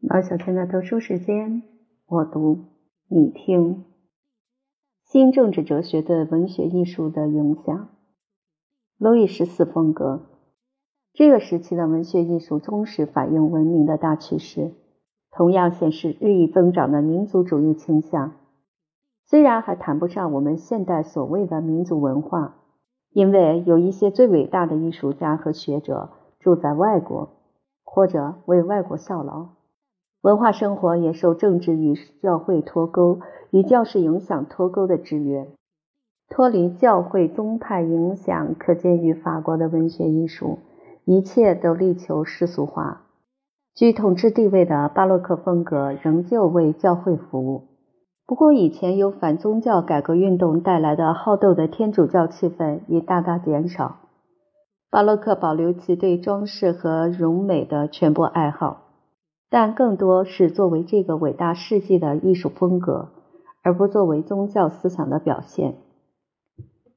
老小圈的读书时间，我读你听。新政治哲学对文学艺术的影响。路易十四风格。这个时期的文学艺术忠实反映文明的大趋势，同样显示日益增长的民族主义倾向。虽然还谈不上我们现代所谓的民族文化，因为有一些最伟大的艺术家和学者住在外国，或者为外国效劳。文化生活也受政治与教会脱钩、与教士影响脱钩的制约。脱离教会宗派影响，可见于法国的文学艺术，一切都力求世俗化。居统治地位的巴洛克风格仍旧为教会服务，不过以前由反宗教改革运动带来的好斗的天主教气氛已大大减少。巴洛克保留其对装饰和容美的全部爱好。但更多是作为这个伟大世纪的艺术风格，而不作为宗教思想的表现。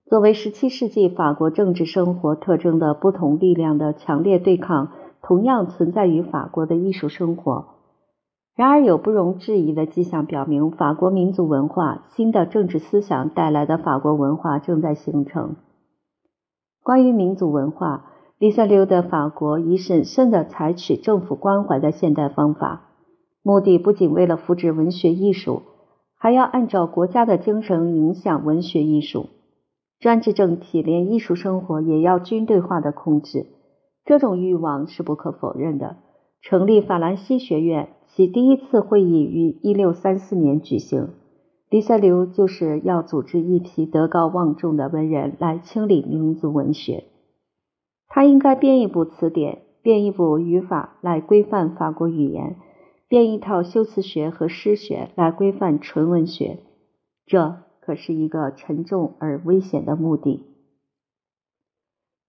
作为17世纪法国政治生活特征的不同力量的强烈对抗，同样存在于法国的艺术生活。然而，有不容置疑的迹象表明，法国民族文化新的政治思想带来的法国文化正在形成。关于民族文化。黎塞留的法国已审慎地采取政府关怀的现代方法，目的不仅为了扶持文学艺术，还要按照国家的精神影响文学艺术。专制政体连艺术生活也要军队化的控制，这种欲望是不可否认的。成立法兰西学院，其第一次会议于1634年举行。黎塞留就是要组织一批德高望重的文人来清理民族文学。他应该编一部词典，编一部语法来规范法国语言，编一套修辞学和诗学来规范纯文学。这可是一个沉重而危险的目的。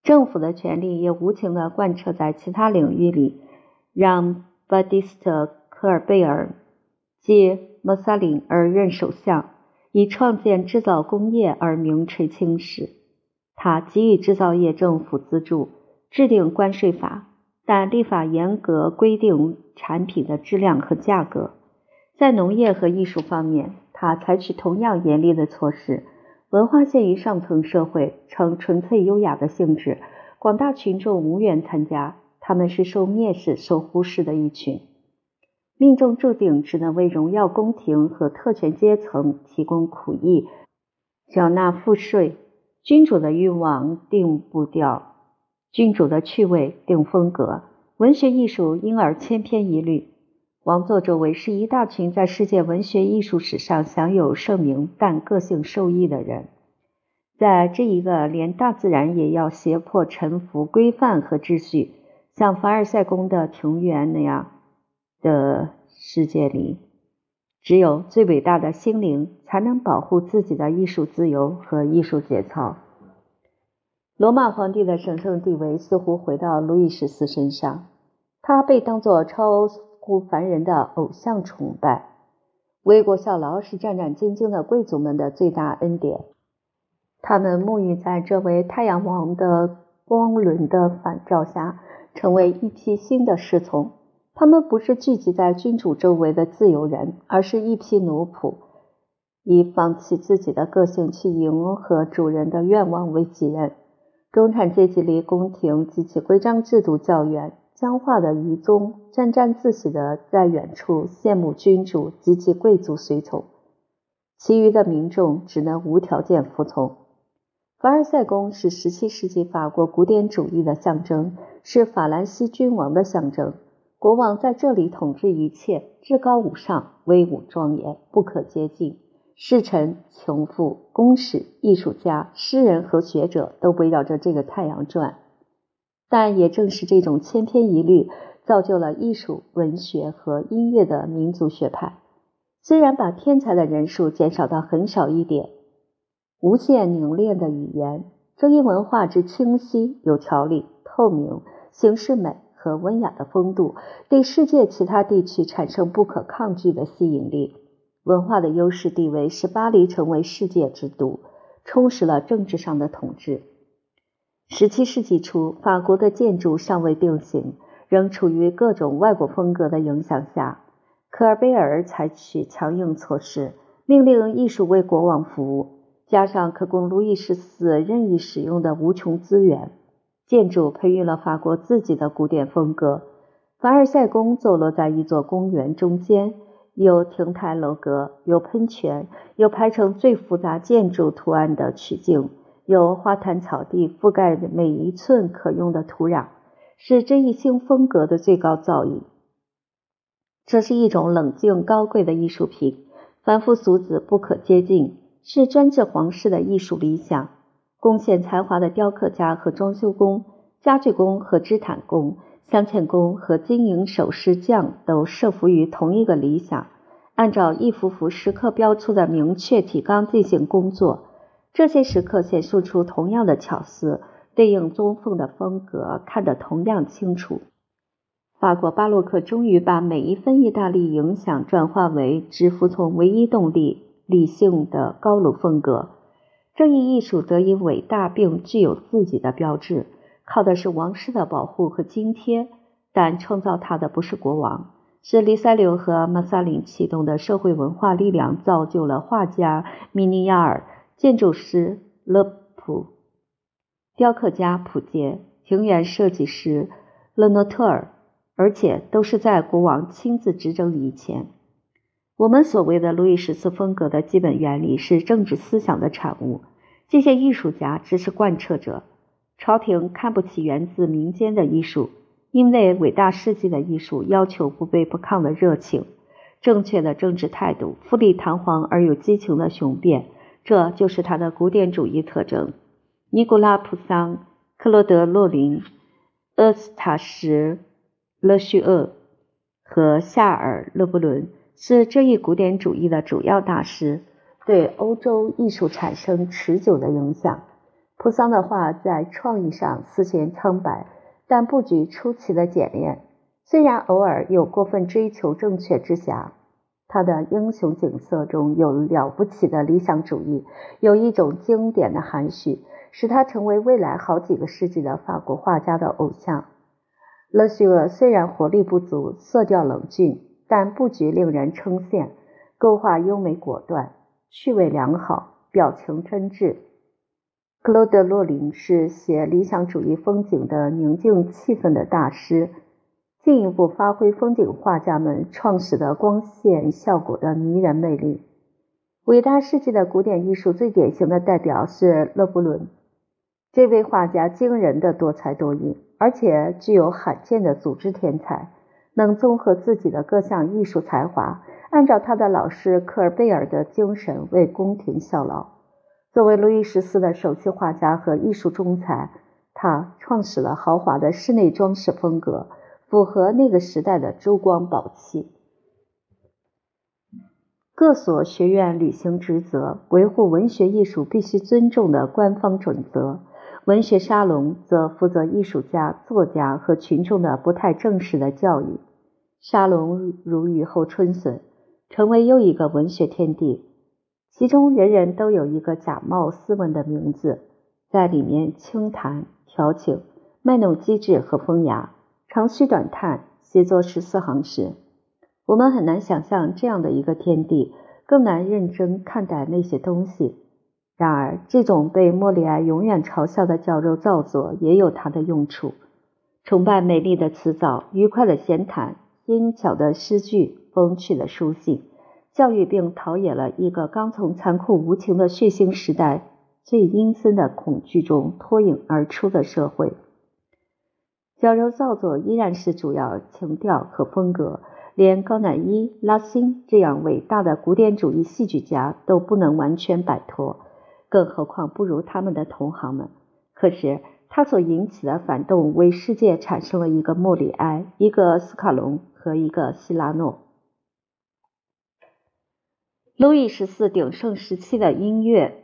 政府的权力也无情地贯彻在其他领域里，让巴蒂斯特·科尔贝尔借莫萨林而任首相，以创建制造工业而名垂青史。他给予制造业政府资助，制定关税法，但立法严格规定产品的质量和价格。在农业和艺术方面，他采取同样严厉的措施。文化限于上层社会，呈纯粹优雅的性质，广大群众无缘参加，他们是受蔑视、受忽视的一群。命中注定只能为荣耀宫廷和特权阶层提供苦役，缴纳赋税。君主的欲望定步调，君主的趣味定风格，文学艺术因而千篇一律。王座周围是一大群在世界文学艺术史上享有盛名但个性受益的人。在这一个连大自然也要胁迫臣服规范和秩序，像凡尔赛宫的庭园那样的世界里。只有最伟大的心灵才能保护自己的艺术自由和艺术节操。罗马皇帝的神圣地位似乎回到路易十四身上，他被当作超乎凡人的偶像崇拜。为国效劳是战战兢兢的贵族们的最大恩典，他们沐浴在这位太阳王的光轮的反照下，成为一批新的侍从。他们不是聚集在君主周围的自由人，而是一批奴仆，以放弃自己的个性去迎合主人的愿望为己任。中产阶级离宫廷及其规章制度较远，僵化的愚忠，沾沾自喜的在远处羡慕君主及其贵族随从，其余的民众只能无条件服从。凡尔赛宫是17世纪法国古典主义的象征，是法兰西君王的象征。国王在这里统治一切，至高无上，威武庄严，不可接近。侍臣、穷富、公使、艺术家、诗人和学者都围绕着这个太阳转。但也正是这种千篇一律，造就了艺术、文学和音乐的民族学派。虽然把天才的人数减少到很少一点，无限凝练的语言，这一文化之清晰、有条理、透明、形式美。和温雅的风度，对世界其他地区产生不可抗拒的吸引力。文化的优势地位使巴黎成为世界之都，充实了政治上的统治。十七世纪初，法国的建筑尚未定型，仍处于各种外国风格的影响下，科尔贝尔采取强硬措施，命令艺术为国王服务，加上可供路易十四任意使用的无穷资源，建筑培育了法国自己的古典风格。凡尔赛宫坐落在一座公园中间，有亭台楼阁，有喷泉，有排成最复杂建筑图案的曲径，有花坛草地覆盖的每一寸可用的土壤。是这一新风格的最高造诣。这是一种冷静高贵的艺术品，凡夫俗子不可接近，是专制皇室的艺术理想。贡献才华的雕刻家和装修工、家具工和织毯工、镶嵌工和经营首饰匠都设伏于同一个理想，按照一幅幅时刻标出的明确提纲进行工作。这些时刻显示出同样的巧思。对应中缝的风格看得同样清楚。法国巴洛克终于把每一分意大利影响转化为只服从唯一动力——理性的高卢风格。这一艺术得以伟大并具有自己的标志，靠的是王室的保护和津贴。但创造它的不是国王，是黎塞留和马萨林启动的社会文化力量，造就了画家米尼亚尔、建筑师勒普。雕刻家普杰、庭园设计师勒诺特尔，而且都是在国王亲自执政以前。我们所谓的路易十四风格的基本原理是政治思想的产物，这些艺术家只是贯彻者。朝廷看不起源自民间的艺术，因为伟大世纪的艺术要求不卑不亢的热情、正确的政治态度、富丽堂皇而有激情的雄辩，这就是他的古典主义特征。尼古拉·普桑、克罗德·洛林、厄斯塔什·勒叙厄和夏尔·勒布伦是这一古典主义的主要大师，对欧洲艺术产生持久的影响。普桑的画在创意上丝线苍白，但布局出奇的简练，虽然偶尔有过分追求正确之瑕。他的英雄景色中有了不起的理想主义，有一种经典的含蓄。使他成为未来好几个世纪的法国画家的偶像。勒叙厄虽然活力不足、色调冷峻，但布局令人称羡，构画优美果断，趣味良好，表情真挚。克罗德·洛林是写理想主义风景的宁静气氛的大师，进一步发挥风景画家们创始的光线效果的迷人魅力。伟大世纪的古典艺术最典型的代表是勒布伦。这位画家惊人的多才多艺，而且具有罕见的组织天才，能综合自己的各项艺术才华，按照他的老师科尔贝尔的精神为宫廷效劳。作为路易十四的首席画家和艺术中才，他创始了豪华的室内装饰风格，符合那个时代的珠光宝气。各所学院履行职责，维护文学艺术必须尊重的官方准则。文学沙龙则负责艺术家、作家和群众的不太正式的教育。沙龙如雨后春笋，成为又一个文学天地。其中人人都有一个假冒斯文的名字，在里面轻谈、调情、卖弄机智和风雅，长吁短叹，写作十四行诗。我们很难想象这样的一个天地，更难认真看待那些东西。然而，这种被莫里埃永远嘲笑的矫揉造作也有它的用处。崇拜美丽的辞藻、愉快的闲谈、精巧的诗句、风趣的书信，教育并陶冶了一个刚从残酷无情的血腥时代最阴森的恐惧中脱颖而出的社会。矫揉造作依然是主要情调和风格，连高乃伊、拉辛这样伟大的古典主义戏剧家都不能完全摆脱。更何况不如他们的同行们。可是他所引起的反动，为世界产生了一个莫里埃、一个斯卡隆和一个希拉诺。路易十四鼎盛时期的音乐，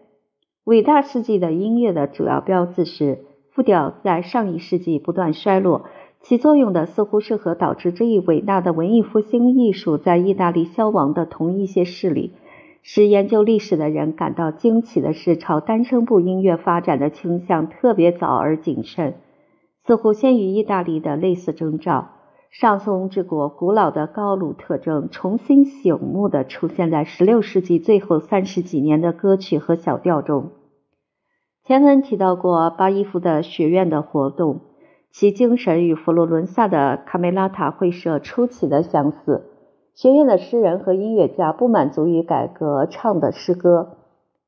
伟大世纪的音乐的主要标志是复调在上一世纪不断衰落，起作用的似乎是和导致这一伟大的文艺复兴艺术在意大利消亡的同一些势力。使研究历史的人感到惊奇的是，朝单声部音乐发展的倾向特别早而谨慎，似乎先于意大利的类似征兆。上松之国古老的高卢特征重新醒目地出现在16世纪最后三十几年的歌曲和小调中。前文提到过巴伊夫的学院的活动，其精神与佛罗伦萨的卡梅拉塔会社出奇的相似。学院的诗人和音乐家不满足于改革唱的诗歌，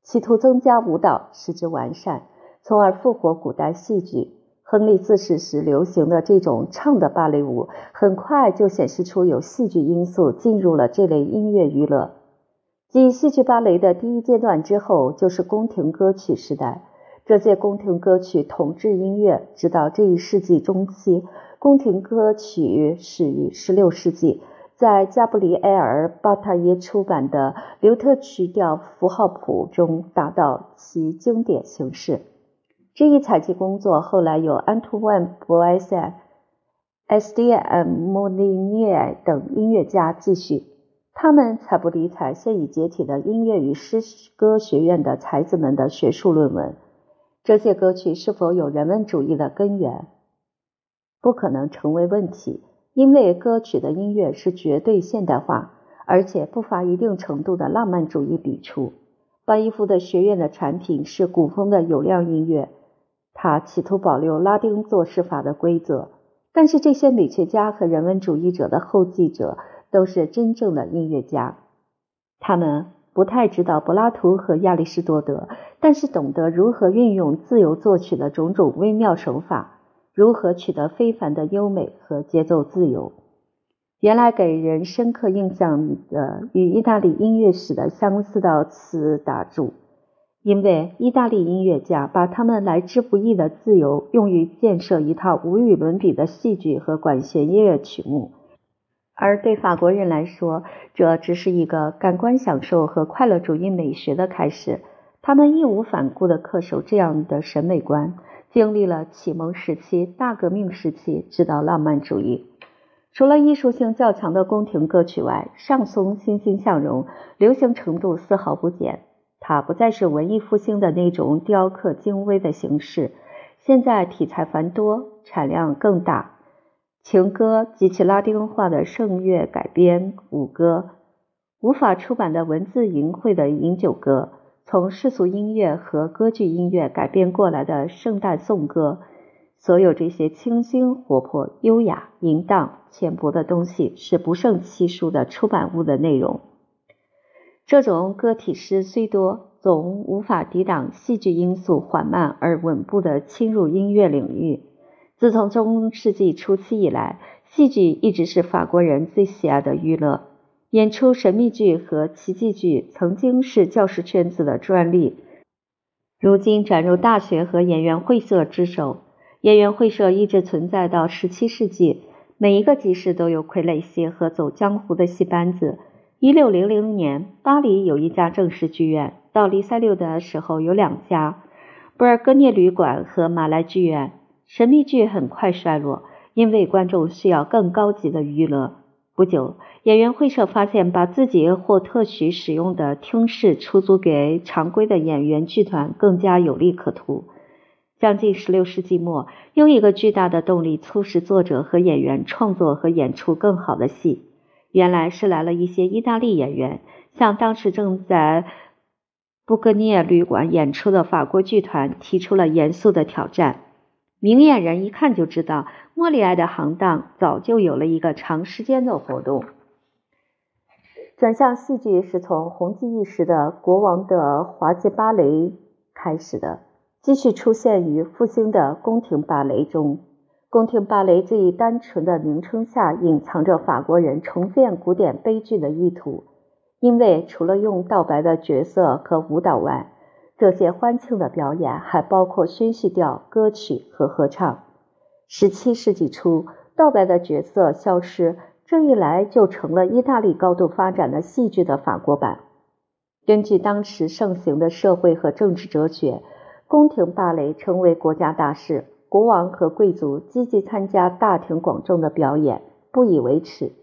企图增加舞蹈，使之完善，从而复活古代戏剧。亨利四世时流行的这种唱的芭蕾舞，很快就显示出有戏剧因素进入了这类音乐娱乐。继戏剧芭蕾的第一阶段之后，就是宫廷歌曲时代。这些宫廷歌曲统治音乐，直到这一世纪中期。宫廷歌曲始于16世纪，在加布里埃尔·巴塔耶出版的《刘特曲调符号谱》中达到其经典形式。这一采集工作后来由安图万·博埃塞、S. D. M. 莫利涅埃等音乐家继续。他们才不理睬现已解体的音乐与诗歌学院的才子们的学术论文。这些歌曲是否有人文主义的根源，不可能成为问题，因为歌曲的音乐是绝对现代化，而且不乏一定程度的浪漫主义笔触。巴伊夫的学院的产品是古风的有量音乐。他企图保留拉丁作诗法的规则，但是这些美学家和人文主义者的后继者都是真正的音乐家。他们不太知道柏拉图和亚里士多德，但是懂得如何运用自由作曲的种种微妙手法，如何取得非凡的优美和节奏自由。原来给人深刻印象的与意大利音乐史的相似到此打住。因为意大利音乐家把他们来之不易的自由用于建设一套无与伦比的戏剧和管弦乐曲目，而对法国人来说，这只是一个感官享受和快乐主义美学的开始。他们义无反顾地恪守这样的审美观，经历了启蒙时期、大革命时期，直到浪漫主义。除了艺术性较强的宫廷歌曲外，上松欣欣向荣，流行程度丝毫不减。它不再是文艺复兴的那种雕刻精微的形式，现在题材繁多，产量更大。情歌及其拉丁化的圣乐改编舞歌，无法出版的文字淫秽的饮酒歌，从世俗音乐和歌剧音乐改编过来的圣诞颂歌，所有这些清新、活泼、优雅、淫荡、浅薄的东西，是不胜其数的出版物的内容。这种个体诗虽多，总无法抵挡戏剧因素缓慢而稳步的侵入音乐领域。自从中世纪初期以来，戏剧一直是法国人最喜爱的娱乐。演出神秘剧和奇迹剧曾经是教师圈子的专利，如今转入大学和演员会社之手。演员会社一直存在到十七世纪，每一个集市都有傀儡戏和走江湖的戏班子。一六零零年，巴黎有一家正式剧院；到黎塞留的时候有两家，布尔戈涅旅馆和马来剧院。神秘剧很快衰落，因为观众需要更高级的娱乐。不久，演员会社发现，把自己或特许使用的厅室出租给常规的演员剧团更加有利可图。将近十六世纪末，又一个巨大的动力促使作者和演员创作和演出更好的戏。原来是来了一些意大利演员，向当时正在布格涅旅馆演出的法国剧团提出了严肃的挑战。明眼人一看就知道，莫里埃的行当早就有了一个长时间的活动。转向戏剧是从红极一时的国王的滑稽芭蕾开始的，继续出现于复兴的宫廷芭蕾中。宫廷芭蕾这一单纯的名称下，隐藏着法国人重建古典悲剧的意图。因为除了用道白的角色和舞蹈外，这些欢庆的表演还包括宣叙调、歌曲和合唱。十七世纪初，道白的角色消失，这一来就成了意大利高度发展的戏剧的法国版。根据当时盛行的社会和政治哲学，宫廷芭蕾成为国家大事。国王和贵族积极参加大庭广众的表演，不以为耻。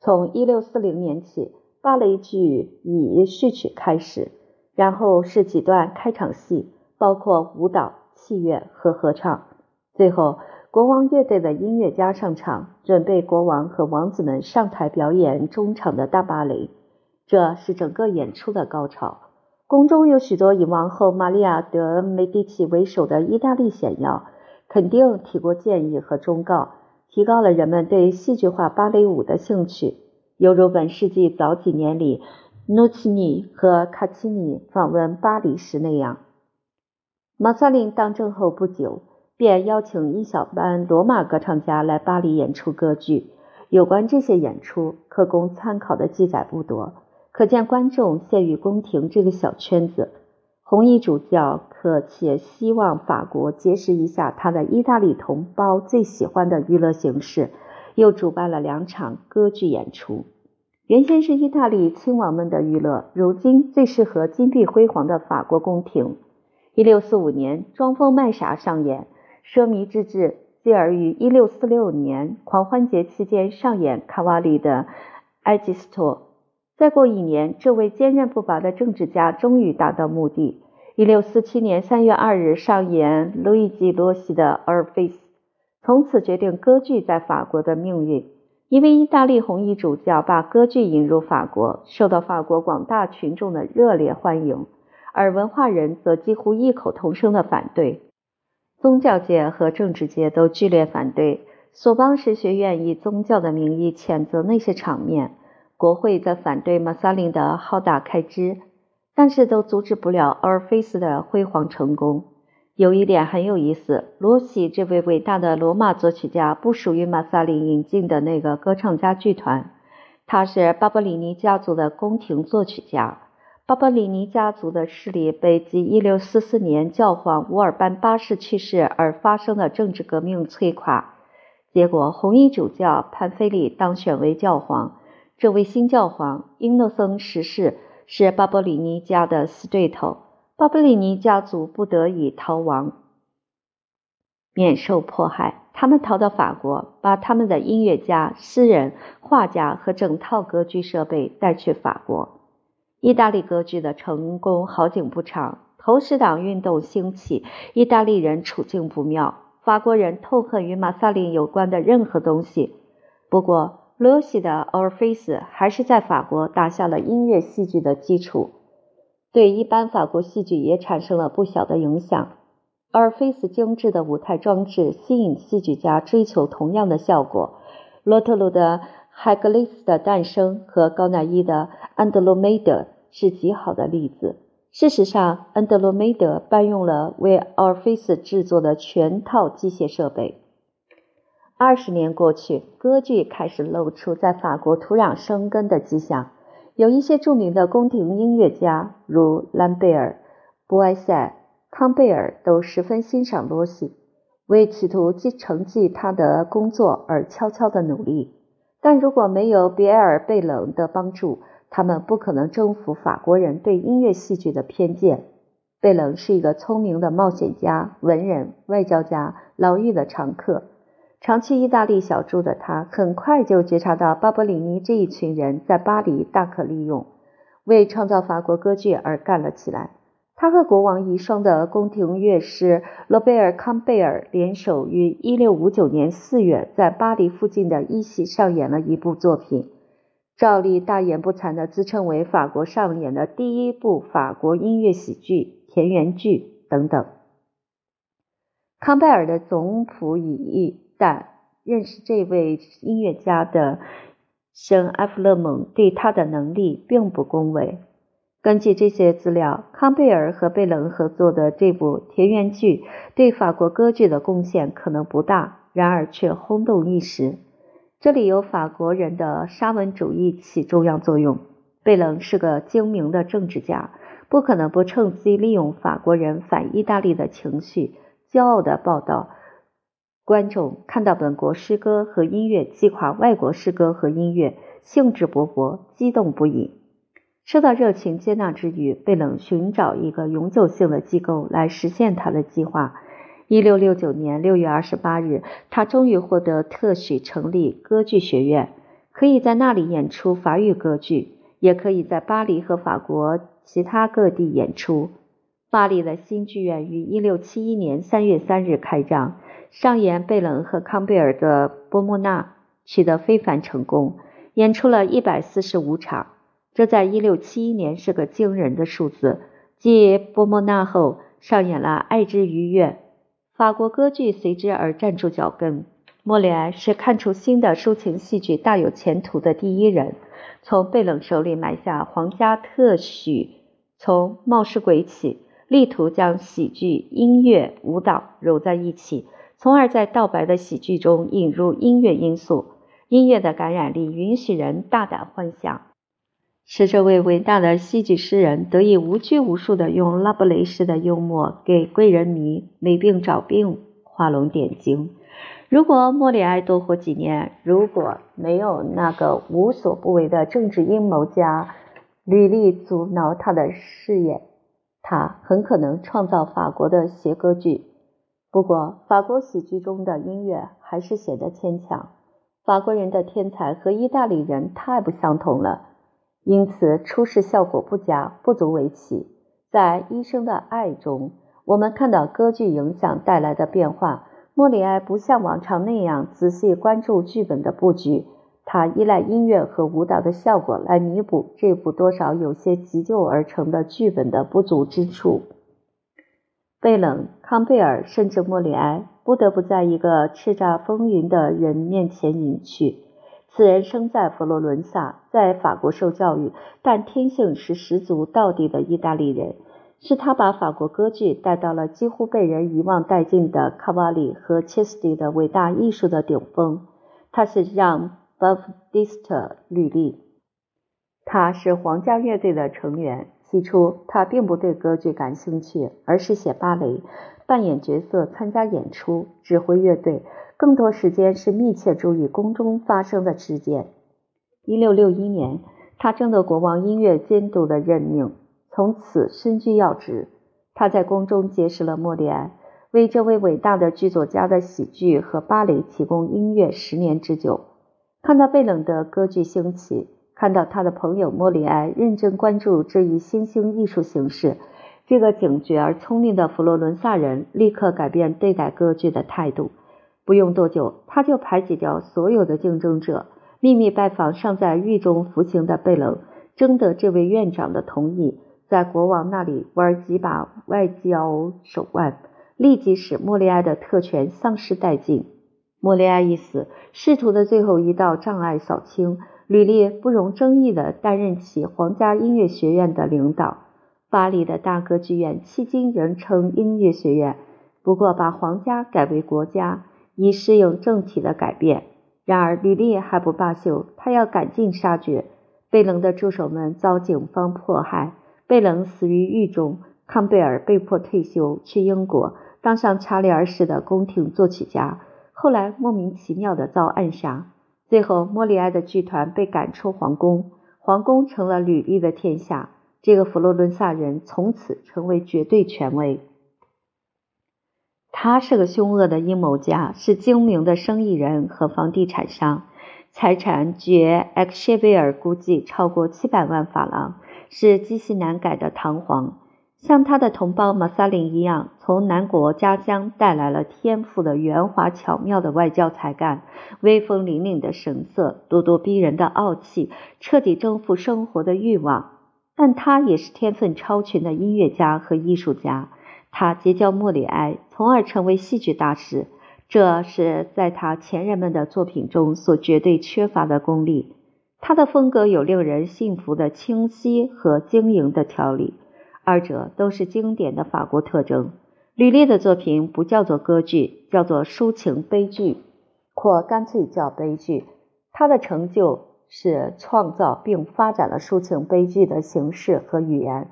从1640年起，芭蕾剧以序曲开始，然后是几段开场戏，包括舞蹈、器乐和合唱。最后，国王乐队的音乐家上场，准备国王和王子们上台表演中场的大芭蕾。这是整个演出的高潮。宫中有许多以王后玛利亚·德·梅迪奇为首的意大利显要，肯定提过建议和忠告，提高了人们对戏剧化芭蕾舞的兴趣，犹如本世纪早几年里诺奇尼和卡奇尼访问巴黎时那样。马萨林当政后不久，便邀请一小班罗马歌唱家来巴黎演出歌剧。有关这些演出，可供参考的记载不多。可见观众限于宫廷这个小圈子。红衣主教可且希望法国结识一下他的意大利同胞最喜欢的娱乐形式，又主办了两场歌剧演出。原先是意大利亲王们的娱乐，如今最适合金碧辉煌的法国宫廷。一六四五年，装疯卖傻上演，奢靡之至，继而于一六四六年狂欢节期间上演卡瓦里的《埃吉斯托》。再过一年，这位坚韧不拔的政治家终于达到目的。一六四七年三月二日上演路易吉·罗西的《阿尔菲斯》，从此决定歌剧在法国的命运。一位意大利红衣主教把歌剧引入法国，受到法国广大群众的热烈欢迎，而文化人则几乎异口同声的反对。宗教界和政治界都剧烈反对。索邦神学院以宗教的名义谴责那些场面。国会则反对马萨林的浩大开支，但是都阻止不了奥尔菲斯的辉煌成功。有一点很有意思，罗西这位伟大的罗马作曲家不属于马萨里引进的那个歌唱家剧团，他是巴伯里尼家族的宫廷作曲家。巴伯里尼家族的势力被继1644年教皇乌尔班八世去世而发生的政治革命摧垮，结果红衣主教潘菲利当选为教皇。这位新教皇英诺森十世是巴伯里尼家的死对头，巴布里尼家族不得已逃亡，免受迫害。他们逃到法国，把他们的音乐家、诗人、画家和整套歌剧设备带去法国。意大利歌剧的成功好景不长，投石党运动兴起，意大利人处境不妙，法国人痛恨与马萨林有关的任何东西。不过，罗西的《奥尔菲斯》还是在法国打下了音乐戏剧的基础，对一般法国戏剧也产生了不小的影响。奥尔菲斯精致的舞台装置吸引戏剧家追求同样的效果。罗特鲁的《海格力斯的诞生》和高乃伊的《安德罗梅德》是极好的例子。事实上，安德罗梅德搬用了为奥尔菲斯制作的全套机械设备。二十年过去，歌剧开始露出在法国土壤生根的迹象。有一些著名的宫廷音乐家，如兰贝尔、布埃塞、康贝尔，都十分欣赏罗西，为企图继承继他的工作而悄悄的努力。但如果没有比埃尔贝冷的帮助，他们不可能征服法国人对音乐戏剧的偏见。贝冷是一个聪明的冒险家、文人、外交家、牢狱的常客。长期意大利小住的他，很快就觉察到巴伯里尼这一群人在巴黎大可利用，为创造法国歌剧而干了起来。他和国王遗孀的宫廷乐师罗贝尔·康贝尔联手，于1659年4月在巴黎附近的一席上演了一部作品，照例大言不惭地自称为法国上演的第一部法国音乐喜剧《田园剧》等等。康贝尔的总谱已译。但认识这位音乐家的圣埃弗勒蒙对他的能力并不恭维。根据这些资料，康贝尔和贝伦合作的这部田园剧对法国歌剧的贡献可能不大，然而却轰动一时。这里有法国人的沙文主义起重要作用。贝伦是个精明的政治家，不可能不趁机利用法国人反意大利的情绪，骄傲地报道。观众看到本国诗歌和音乐击垮外国诗歌和音乐，兴致勃勃，激动不已。受到热情接纳之余，贝冷寻找一个永久性的机构来实现他的计划。一六六九年六月二十八日，他终于获得特许成立歌剧学院，可以在那里演出法语歌剧，也可以在巴黎和法国其他各地演出。巴黎的新剧院于1671年3月3日开张，上演贝冷和康贝尔的《波莫纳》，取得非凡成功，演出了一百四十五场。这在1671年是个惊人的数字。继《波莫纳》后，上演了《爱之愉悦》，法国歌剧随之而站住脚跟。莫里埃是看出新的抒情戏剧大有前途的第一人，从贝冷手里买下皇家特许，从冒失鬼起。力图将喜剧、音乐、舞蹈揉在一起，从而在道白的喜剧中引入音乐因素。音乐的感染力允许人大胆幻想，使这位伟大的戏剧诗人得以无拘无束地用拉布雷式的幽默给贵人迷没病找病画龙点睛。如果莫里埃多活几年，如果没有那个无所不为的政治阴谋家屡力阻挠他的事业，他很可能创造法国的谐歌剧，不过法国喜剧中的音乐还是显得牵强。法国人的天才和意大利人太不相同了，因此出世效果不佳，不足为奇。在《医生的爱》中，我们看到歌剧影响带来的变化。莫里埃不像往常那样仔细关注剧本的布局。他依赖音乐和舞蹈的效果来弥补这部多少有些急救而成的剧本的不足之处。贝冷、康贝尔甚至莫里埃不得不在一个叱咤风云的人面前隐去。此人生在佛罗伦萨，在法国受教育，但天性是十足道地的意大利人。是他把法国歌剧带到了几乎被人遗忘殆尽的卡瓦里和切斯蒂的伟大艺术的顶峰。他是让。Baptiste 吕利，他是皇家乐队的成员。起初，他并不对歌剧感兴趣，而是写芭蕾、扮演角色、参加演出、指挥乐队。更多时间是密切注意宫中发生的事件。1661年，他征得国王音乐监督的任命，从此身居要职。他在宫中结识了莫里埃，为这位伟大的剧作家的喜剧和芭蕾提供音乐十年之久。看到贝冷的歌剧兴起，看到他的朋友莫里埃认真关注这一新兴艺术形式，这个警觉而聪明的佛罗伦萨人立刻改变对待歌剧的态度。不用多久，他就排挤掉所有的竞争者，秘密拜访尚在狱中服刑的贝冷，征得这位院长的同意，在国王那里玩几把外交手腕，立即使莫里埃的特权丧失殆尽。莫里埃一死，仕途的最后一道障碍扫清，吕利不容争议地担任起皇家音乐学院的领导。巴黎的大歌剧院迄今仍称音乐学院，不过把皇家改为国家，以适应政体的改变。然而吕利还不罢休，他要赶尽杀绝。贝冷的助手们遭警方迫害，贝冷死于狱中，康贝尔被迫退休去英国，当上查理二世的宫廷作曲家。后来莫名其妙的遭暗杀，最后莫里埃的剧团被赶出皇宫，皇宫成了吕利的天下。这个佛罗伦萨人从此成为绝对权威。他是个凶恶的阴谋家，是精明的生意人和房地产商，财产据埃克谢维尔估计超过七百万法郎，是极其难改的堂皇。像他的同胞马萨林一样，从南国家乡带来了天赋的圆滑巧妙的外交才干，威风凛凛的神色，咄咄逼人的傲气，彻底征服生活的欲望。但他也是天分超群的音乐家和艺术家。他结交莫里埃，从而成为戏剧大师，这是在他前人们的作品中所绝对缺乏的功力。他的风格有令人信服的清晰和晶莹的条理。二者都是经典的法国特征。吕利的作品不叫做歌剧，叫做抒情悲剧，或干脆叫悲剧。他的成就是创造并发展了抒情悲剧的形式和语言。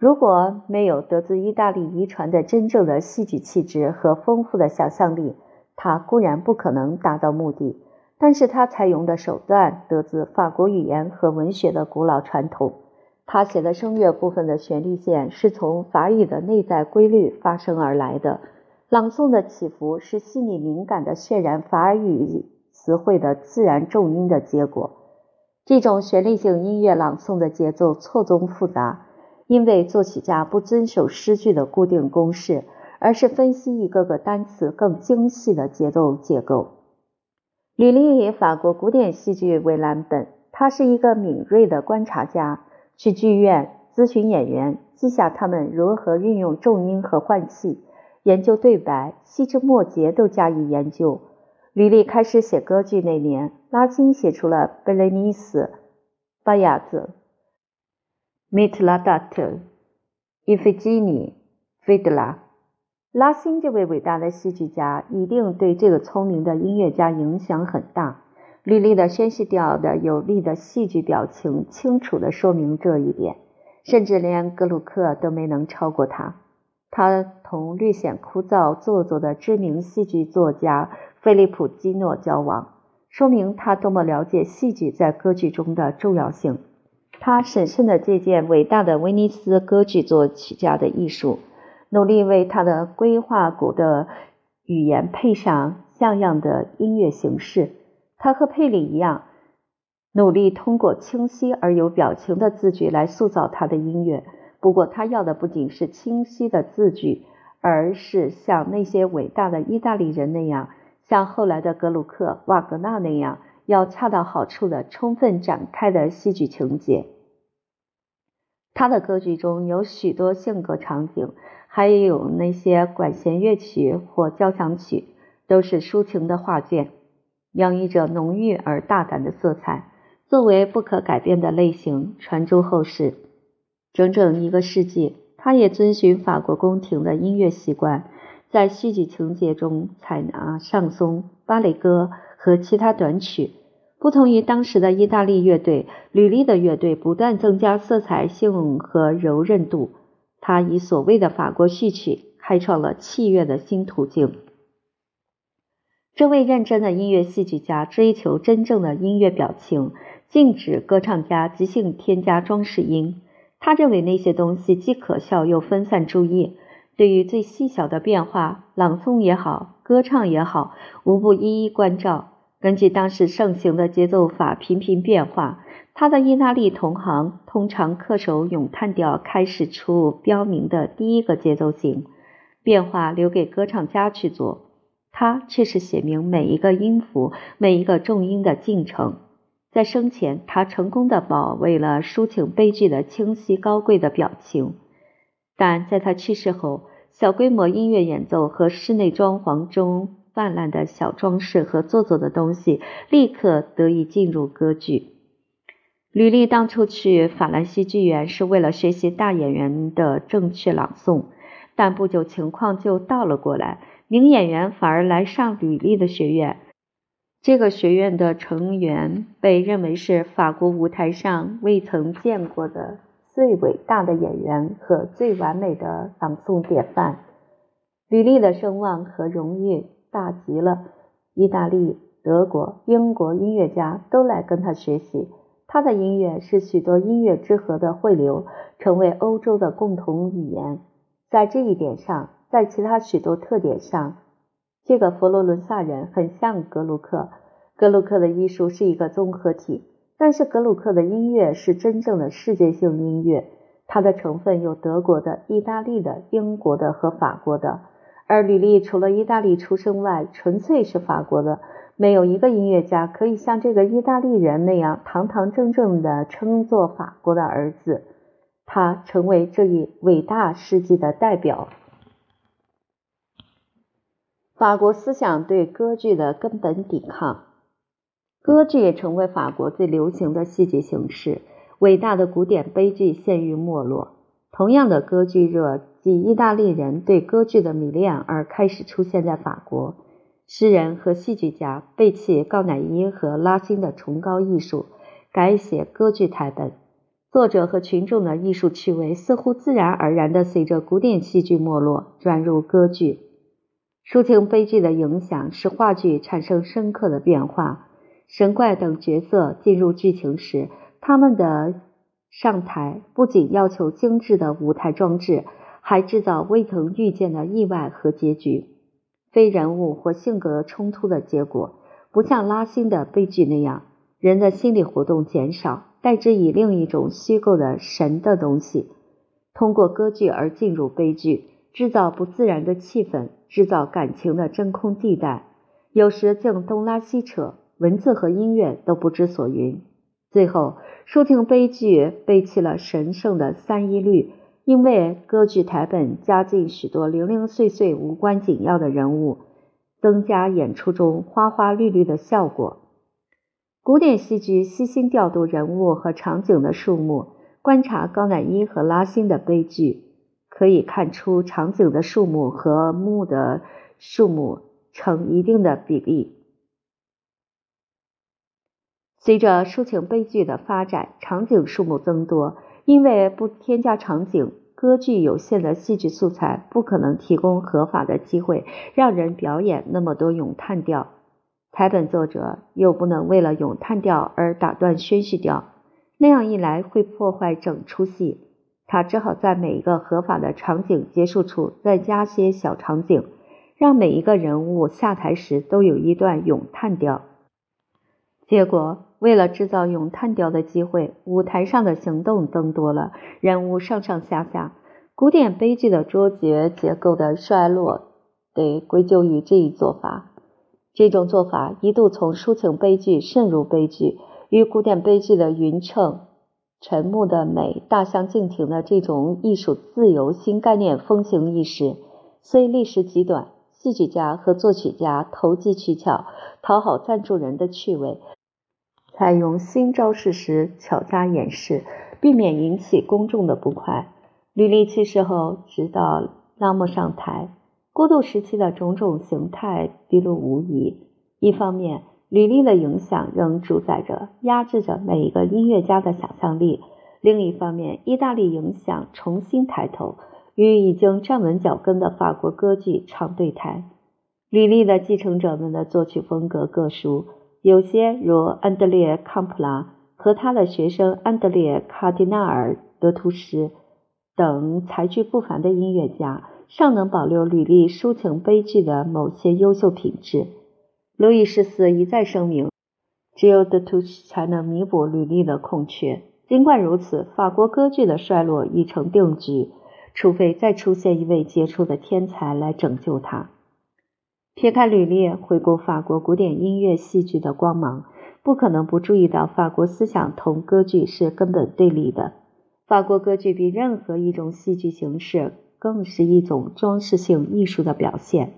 如果没有得自意大利遗传的真正的戏剧气质和丰富的想象力，他固然不可能达到目的。但是他采用的手段得自法国语言和文学的古老传统。他写的声乐部分的旋律线是从法语的内在规律发生而来的，朗诵的起伏是细腻敏感的渲染法语词汇的自然重音的结果。这种旋律性音乐朗诵的节奏错综复杂，因为作曲家不遵守诗句的固定公式，而是分析一个个单词更精细的节奏结构。吕利以法国古典戏剧为蓝本，他是一个敏锐的观察家，去剧院咨询演员，记下他们如何运用重音和换气，研究对白，细枝末节都加以研究。吕丽开始写歌剧那年，拉辛写出了《贝雷尼斯》《巴雅子》。米特拉达特、伊菲基尼、费德拉，拉辛这位伟大的戏剧家一定对这个聪明的音乐家影响很大。吕利的宣叙调的有力的戏剧表情，清楚地说明这一点。甚至连格鲁克都没能超过他。他同略显枯燥做作的知名戏剧作家菲利普基诺交往，说明他多么了解戏剧在歌剧中的重要性。他审慎地借鉴伟大的威尼斯歌剧作曲家的艺术，努力为他的规划鼓的语言配上像样的音乐形式。他和佩里一样，努力通过清晰而有表情的字句来塑造他的音乐。不过，他要的不仅是清晰的字句，而是像那些伟大的意大利人那样，像后来的格鲁克、瓦格纳那样。要恰到好处的、充分展开的戏剧情节。他的歌剧中有许多性格场景，还有那些管弦乐曲或交响曲，都是抒情的画卷，洋溢着浓郁而大胆的色彩，作为不可改变的类型传诸后世。整整一个世纪，他也遵循法国宫廷的音乐习惯，在戏剧情节中采纳上松、芭蕾歌。和其他短曲不同于当时的意大利乐队，吕利的乐队不断增加色彩性和柔韧度。他以所谓的法国序曲开创了器乐的新途径。这位认真的音乐戏剧家追求真正的音乐表情，禁止歌唱家即兴添加装饰音。他认为那些东西既可笑又分散注意。对于最细小的变化，朗诵也好，歌唱也好，无不一一关照。根据当时盛行的节奏法频频变化，他的意大利同行通常恪守咏叹调开始处标明的第一个节奏型，变化留给歌唱家去做，他却是写明每一个音符、每一个重音的进程。在生前，他成功的保卫了抒情悲剧的清晰高贵的表情，但在他去世后，小规模音乐演奏和室内装潢中。泛滥的小装饰和做作的东西立刻得以进入歌剧。吕丽当初去法兰西剧院是为了学习大演员的正确朗诵，但不久情况就倒了过来，名演员反而来上吕丽的学院。这个学院的成员被认为是法国舞台上未曾见过的最伟大的演员和最完美的朗诵典范。吕丽的声望和荣誉。大极了！意大利、德国、英国音乐家都来跟他学习。他的音乐是许多音乐之河的汇流，成为欧洲的共同语言。在这一点上，在其他许多特点上，这个佛罗伦萨人很像格鲁克。格鲁克的艺术是一个综合体，但是格鲁克的音乐是真正的世界性音乐。它的成分有德国的、意大利的、英国的和法国的。而吕利除了意大利出生外，纯粹是法国的。没有一个音乐家可以像这个意大利人那样堂堂正正地称作法国的儿子。他成为这一伟大事迹的代表。法国思想对歌剧的根本抵抗，歌剧也成为法国最流行的戏剧形式。伟大的古典悲剧陷于没落。同样的歌剧热，即意大利人对歌剧的迷恋而开始出现在法国。诗人和戏剧家背弃高乃伊和拉辛的崇高艺术，改写歌剧台本。作者和群众的艺术趣味似乎自然而然地随着古典戏剧没落转入歌剧。抒情悲剧的影响使话剧产生深刻的变化。神怪等角色进入剧情时，他们的。上台不仅要求精致的舞台装置，还制造未曾预见的意外和结局。非人物或性格冲突的结果，不像拉辛的悲剧那样，人的心理活动减少，代之以另一种虚构的神的东西。通过歌剧而进入悲剧，制造不自然的气氛，制造感情的真空地带，有时竟东拉西扯，文字和音乐都不知所云。最后，抒情悲剧背弃了神圣的三一律，因为歌剧台本加进许多零零碎碎、无关紧要的人物，增加演出中花花绿绿的效果。古典戏剧悉心调度人物和场景的数目。观察高乃伊和拉辛的悲剧，可以看出场景的数目和幕的数目成一定的比例。随着抒情悲剧的发展，场景数目增多，因为不添加场景，歌剧有限的戏剧素材不可能提供合法的机会让人表演那么多咏叹调。台本作者又不能为了咏叹调而打断宣叙调。那样一来会破坏整出戏，他只好在每一个合法的场景结束处再加些小场景，让每一个人物下台时都有一段咏叹调。结果，为了制造咏叹调的机会，舞台上的行动增多了，人物上上下下。古典悲剧的卓绝结构的衰落，得归咎于这一做法。这种做法一度从抒情悲剧渗入悲剧。与古典悲剧的匀称、沉默的美大相径庭的这种艺术自由新概念风行一时，虽历时极短，戏剧家和作曲家投机取巧，讨好赞助人的趣味，采用新招式时巧加掩饰，避免引起公众的不快。吕丽去世后，直到拉莫上台，过渡时期的种种形态毕露无遗。一方面，吕丽的影响仍主宰着、压制着每一个音乐家的想象力。另一方面，意大利影响重新抬头，与已经站稳脚跟的法国歌剧唱对台。吕丽的继承者们的作曲风格各殊，有些如安德烈·康普拉和他的学生安德烈·卡迪纳尔·德图什等才具不凡的音乐家，尚能保留吕丽抒情悲剧的某些优秀品质。路易十四一再声明，只有德图奇才能弥补履历的空缺。尽管如此，法国歌剧的衰落已成定局，除非再出现一位杰出的天才来拯救它。撇开履历，回顾法国古典音乐戏剧的光芒，不可能不注意到法国思想同歌剧是根本对立的。法国歌剧比任何一种戏剧形式更是一种装饰性艺术的表现。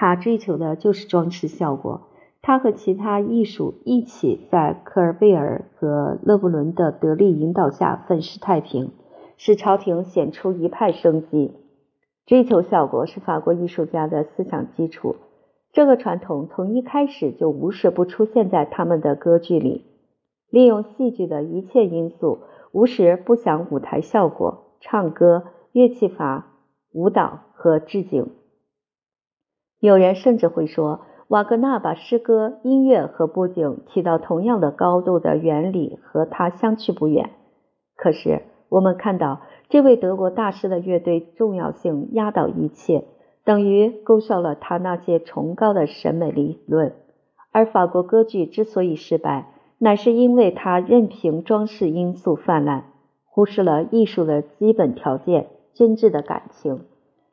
他追求的就是装饰效果。他和其他艺术一起，在科尔贝尔和勒布伦的得力引导下粉饰太平，使朝廷显出一派生机。追求效果是法国艺术家的思想基础。这个传统从一开始就无时不出现在他们的歌剧里。利用戏剧的一切因素，无时不想舞台效果、唱歌、乐器法、舞蹈和置景。有人甚至会说，瓦格纳把诗歌、音乐和布景提到同样的高度的原理和他相去不远。可是，我们看到这位德国大师的乐队重要性压倒一切，等于勾销了他那些崇高的审美理论。而法国歌剧之所以失败，乃是因为他任凭装饰因素泛滥，忽视了艺术的基本条件——真挚的感情。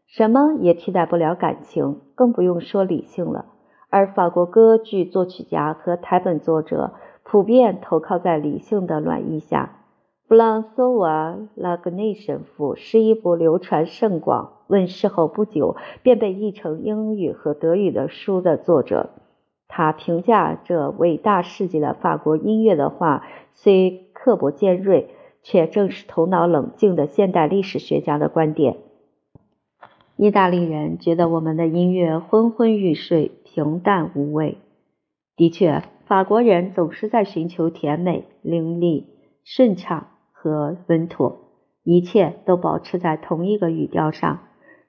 什么也替代不了感情，更不用说理性了。而法国歌剧作曲家和台本作者普遍投靠在理性的暖意下。布朗索瓦·拉格内神父是一部流传甚广、问世后不久便被译成英语和德语的书的作者。他评价这伟大世纪的法国音乐的话，虽刻薄尖锐，却正是头脑冷静的现代历史学家的观点。意大利人觉得我们的音乐昏昏欲睡、平淡无味。的确，法国人总是在寻求甜美、凌厉、顺畅和稳妥，一切都保持在同一个语调上。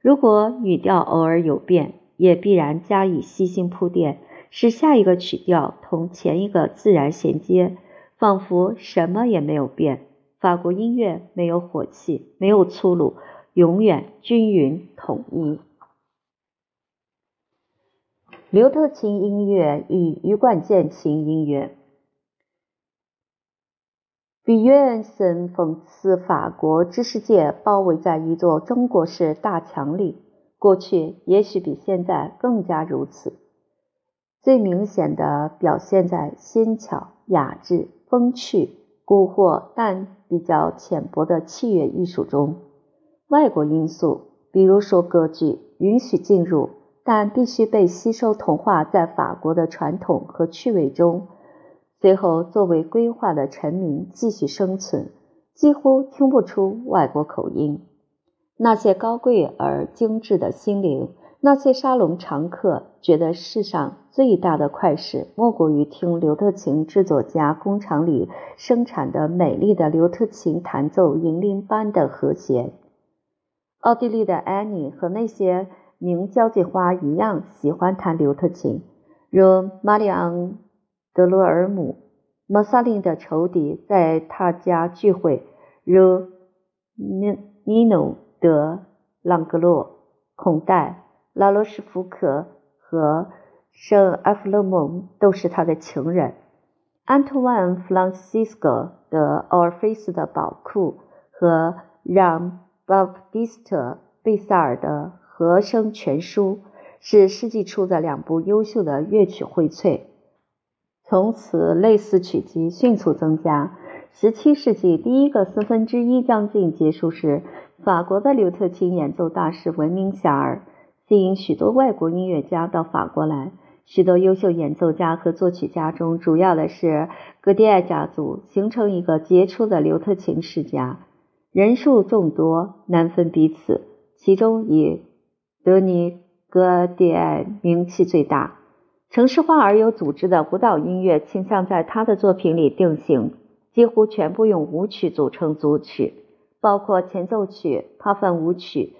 如果语调偶尔有变，也必然加以细心铺垫，使下一个曲调同前一个自然衔接，仿佛什么也没有变。法国音乐没有火气，没有粗鲁。永远均匀统一。刘特琴音乐与余冠健琴音乐，比约恩森讽刺法国知识界包围在一座中国式大墙里，过去也许比现在更加如此。最明显的表现在纤巧、雅致、风趣、蛊惑但比较浅薄的器乐艺术中。外国因素，比如说歌剧，允许进入，但必须被吸收同化在法国的传统和趣味中。随后，作为规划的臣民继续生存，几乎听不出外国口音。那些高贵而精致的心灵，那些沙龙常客，觉得世上最大的快事，莫过于听刘特琴制作家工厂里生产的美丽的刘特琴弹奏银铃般的和弦。奥地利的安妮和那些名交际花一样，喜欢弹刘特琴，如玛丽昂。德罗尔姆，莫萨林的仇敌在他家聚会，如尼尼诺德朗格洛、孔代、拉罗什福克和圣埃弗勒蒙都是他的情人。安托万·弗朗西斯科的奥尔菲斯的宝库和让·巴布蒂斯特·贝塞尔的和声全书是世纪初的两部优秀的乐曲荟萃。从此，类似曲集迅速增加。十七世纪第一个四分之一将近结束时，法国的刘特琴演奏大师闻名遐迩，吸引许多外国音乐家到法国来。许多优秀演奏家和作曲家中，主要的是格迪埃家族，形成一个杰出的刘特琴世家，人数众多，难分彼此。其中以德尼·戈迪埃名气最大。城市化而有组织的舞蹈音乐倾向在他的作品里定型，几乎全部用舞曲组成组曲，包括前奏曲、帕凡舞曲、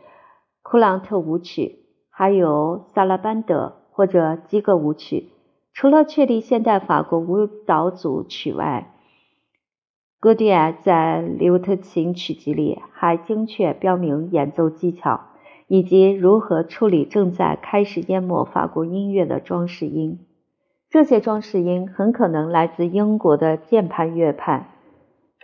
库朗特舞曲，还有萨拉班德或者基格舞曲。除了确立现代法国舞蹈组曲外，戈迪埃在刘特琴曲集里还精确标明演奏技巧。以及如何处理正在开始淹没法国音乐的装饰音？这些装饰音很可能来自英国的键盘乐派，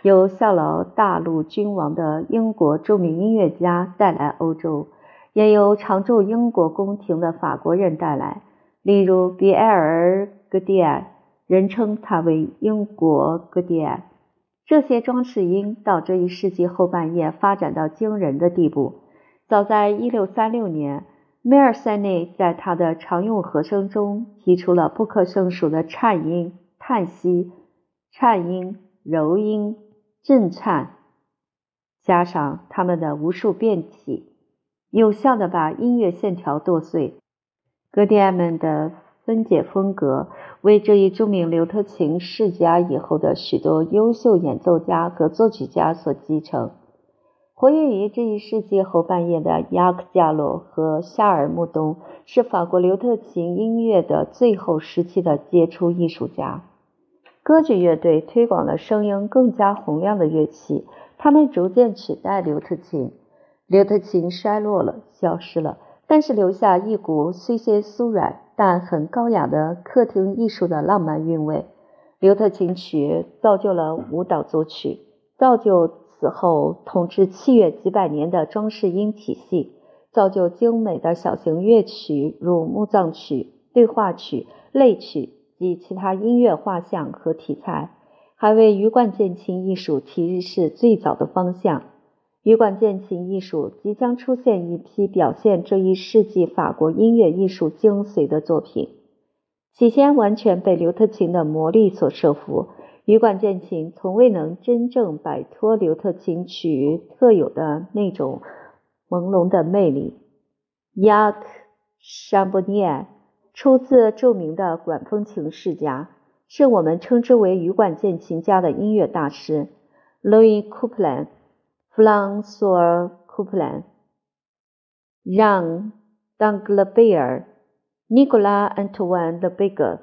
由效劳大陆君王的英国著名音乐家带来欧洲，也由常驻英国宫廷的法国人带来，例如比埃尔·戈迪埃，人称他为英国戈迪埃。这些装饰音到这一世纪后半叶发展到惊人的地步。早在1636年，梅尔塞内在他的常用和声中提出了不可胜数的颤音、叹息、颤音、柔音、震颤，加上他们的无数变体，有效地把音乐线条剁碎。格迪埃们的分解风格为这一著名刘特琴世家以后的许多优秀演奏家和作曲家所继承。活跃于这一世纪后半叶的雅克·加洛和夏尔·穆东是法国刘特琴音乐的最后时期的杰出艺术家。歌剧乐队推广了声音更加洪亮的乐器，他们逐渐取代刘特琴。刘特琴衰落了，消失了，但是留下一股虽些酥软但很高雅的客厅艺术的浪漫韵味。刘特琴曲造就了舞蹈作曲，造就。此后统治器乐几百年的装饰音体系，造就精美的小型乐曲，如墓葬曲、对话曲、类曲及其他音乐画像和题材，还为羽管键琴艺术提示最早的方向。羽管键琴艺术即将出现一批表现这一世纪法国音乐艺术精髓的作品，起先完全被刘特琴的魔力所慑服。羽管键琴从未能真正摆脱刘特琴曲特有的那种朦胧的魅力。雅克·沙布尼埃出自著名的管风琴世家，是我们称之为羽管键琴家的音乐大师。路易·库普兰、弗朗索尔·库普兰、让·当格勒贝尔、尼古拉·安托万·德贝格。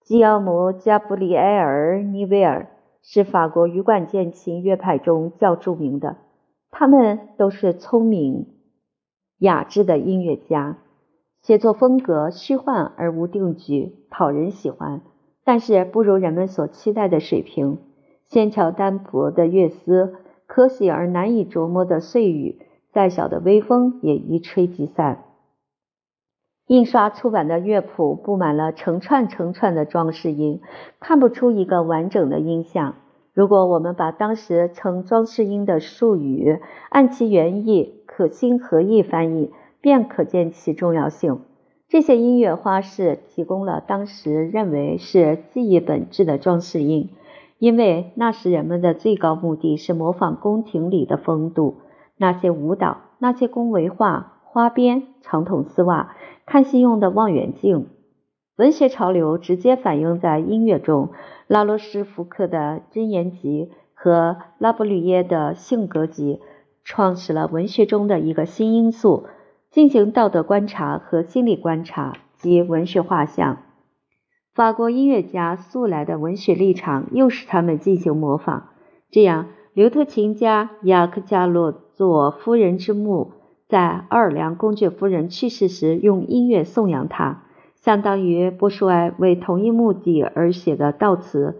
基奥姆·加布里埃尔·尼维尔是法国羽管键琴乐派中较著名的。他们都是聪明、雅致的音乐家，写作风格虚幻而无定局，讨人喜欢，但是不如人们所期待的水平。线条单薄的乐思，可喜而难以琢磨的碎语，再小的微风也一吹即散。印刷出版的乐谱布满了成串成串的装饰音，看不出一个完整的音像。如果我们把当时称装饰音的术语按其原意可心合意翻译，便可见其重要性。这些音乐花式提供了当时认为是记忆本质的装饰音，因为那时人们的最高目的是模仿宫廷里的风度。那些舞蹈，那些宫闱画、花边、长筒丝袜。看戏用的望远镜，文学潮流直接反映在音乐中。拉罗什福克的《箴言集》和拉布吕耶的《性格集》创始了文学中的一个新因素，进行道德观察和心理观察及文学画像。法国音乐家素来的文学立场又使他们进行模仿。这样，刘特琴家雅克加洛做夫人之墓。在奥尔良公爵夫人去世时，用音乐颂扬她，相当于波舒埃为同一目的而写的悼词。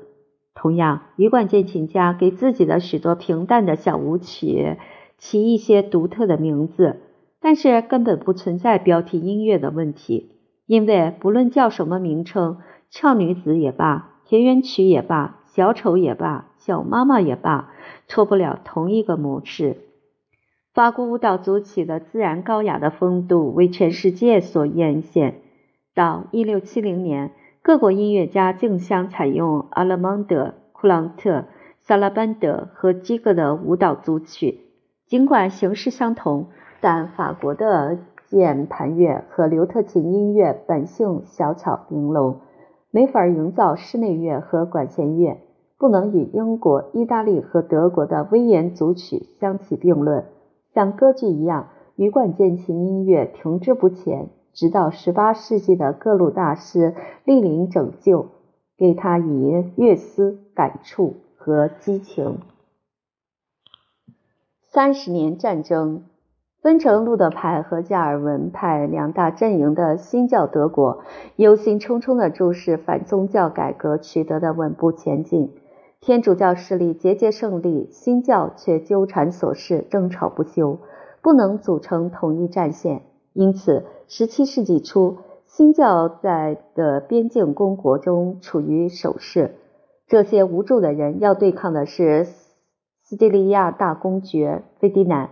同样，羽管键琴家给自己的许多平淡的小舞曲起一些独特的名字，但是根本不存在标题音乐的问题，因为不论叫什么名称，俏女子也罢，田园曲也罢，小丑也罢，小妈妈也罢，脱不了同一个模式。法国舞蹈组起的自然高雅的风度为全世界所艳羡。到1670年，各国音乐家竞相采用阿勒蒙德、库朗特、萨拉班德和基格的舞蹈组曲。尽管形式相同，但法国的键盘乐和刘特琴音乐本性小巧玲珑，没法营造室内乐和管弦乐，不能与英国、意大利和德国的威严组曲相提并论。像歌剧一样，羽管键琴音乐停滞不前，直到十八世纪的各路大师莅临拯救，给他以乐思、感触和激情。三十年战争分成路德派和加尔文派两大阵营的新教德国，忧心忡忡地注视反宗教改革取得的稳步前进。天主教势力节节胜利，新教却纠缠琐事，争吵不休，不能组成统一战线。因此，17世纪初，新教在的边境公国中处于守势。这些无助的人要对抗的是斯蒂利亚大公爵费迪南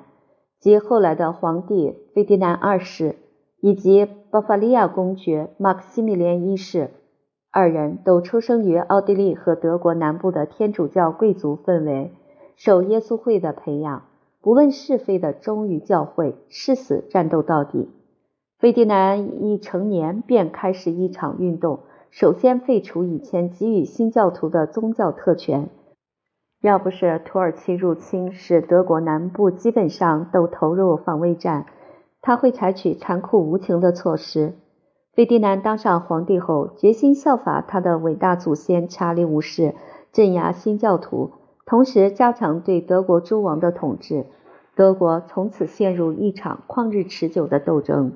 及后来的皇帝费迪南二世，以及巴伐利亚公爵马克西米连一世。二人都出生于奥地利和德国南部的天主教贵族氛围，受耶稣会的培养，不问是非的忠于教会，誓死战斗到底。费迪南一成年便开始一场运动，首先废除以前给予新教徒的宗教特权。要不是土耳其入侵使德国南部基本上都投入防卫战，他会采取残酷无情的措施。费迪南当上皇帝后，决心效法他的伟大祖先查理五世，镇压新教徒，同时加强对德国诸王的统治。德国从此陷入一场旷日持久的斗争。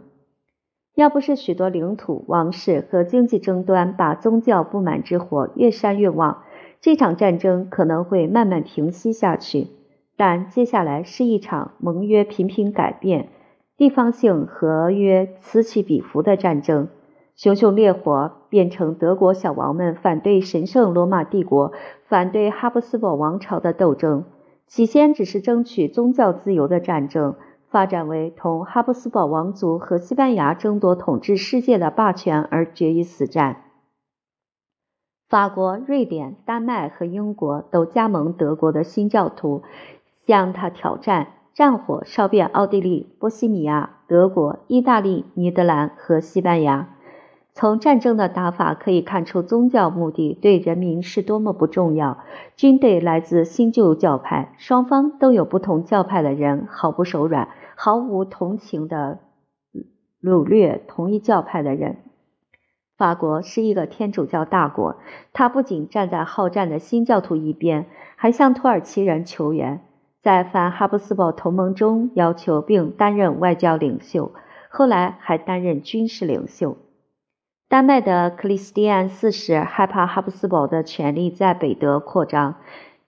要不是许多领土、王室和经济争端把宗教不满之火越煽越旺，这场战争可能会慢慢平息下去。但接下来是一场盟约频频改变。地方性合约此起彼伏的战争，熊熊烈火变成德国小王们反对神圣罗马帝国、反对哈布斯堡王朝的斗争。起先只是争取宗教自由的战争，发展为同哈布斯堡王族和西班牙争夺统治世界的霸权而决一死战。法国、瑞典、丹麦和英国都加盟德国的新教徒，向他挑战。战火烧遍奥地利、波西米亚、德国、意大利、尼德兰和西班牙。从战争的打法可以看出，宗教目的对人民是多么不重要。军队来自新旧教派，双方都有不同教派的人，毫不手软，毫无同情的掳掠同一教派的人。法国是一个天主教大国，他不仅站在好战的新教徒一边，还向土耳其人求援。在反哈布斯堡同盟中要求并担任外交领袖，后来还担任军事领袖。丹麦的克里斯蒂安四世害怕哈布斯堡的权力在北德扩张，